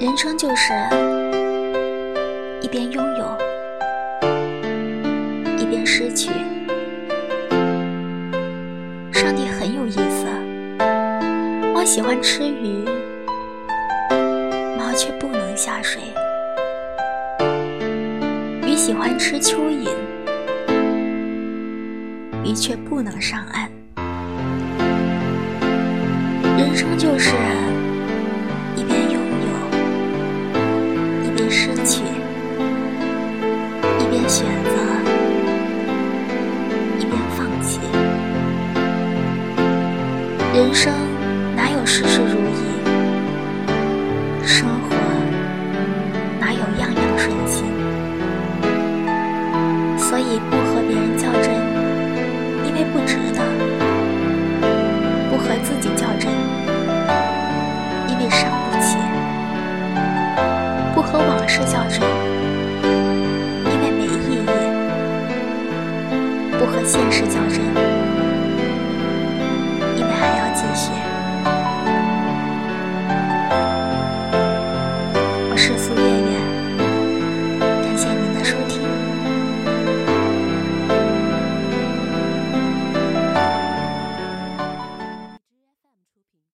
人生就是一边拥有，一边失去。上帝很有意思，猫喜欢吃鱼，猫却不能下水；鱼喜欢吃蚯蚓，鱼却不能上岸。人生就是。失去，一边选择，一边放弃。人生现实较真。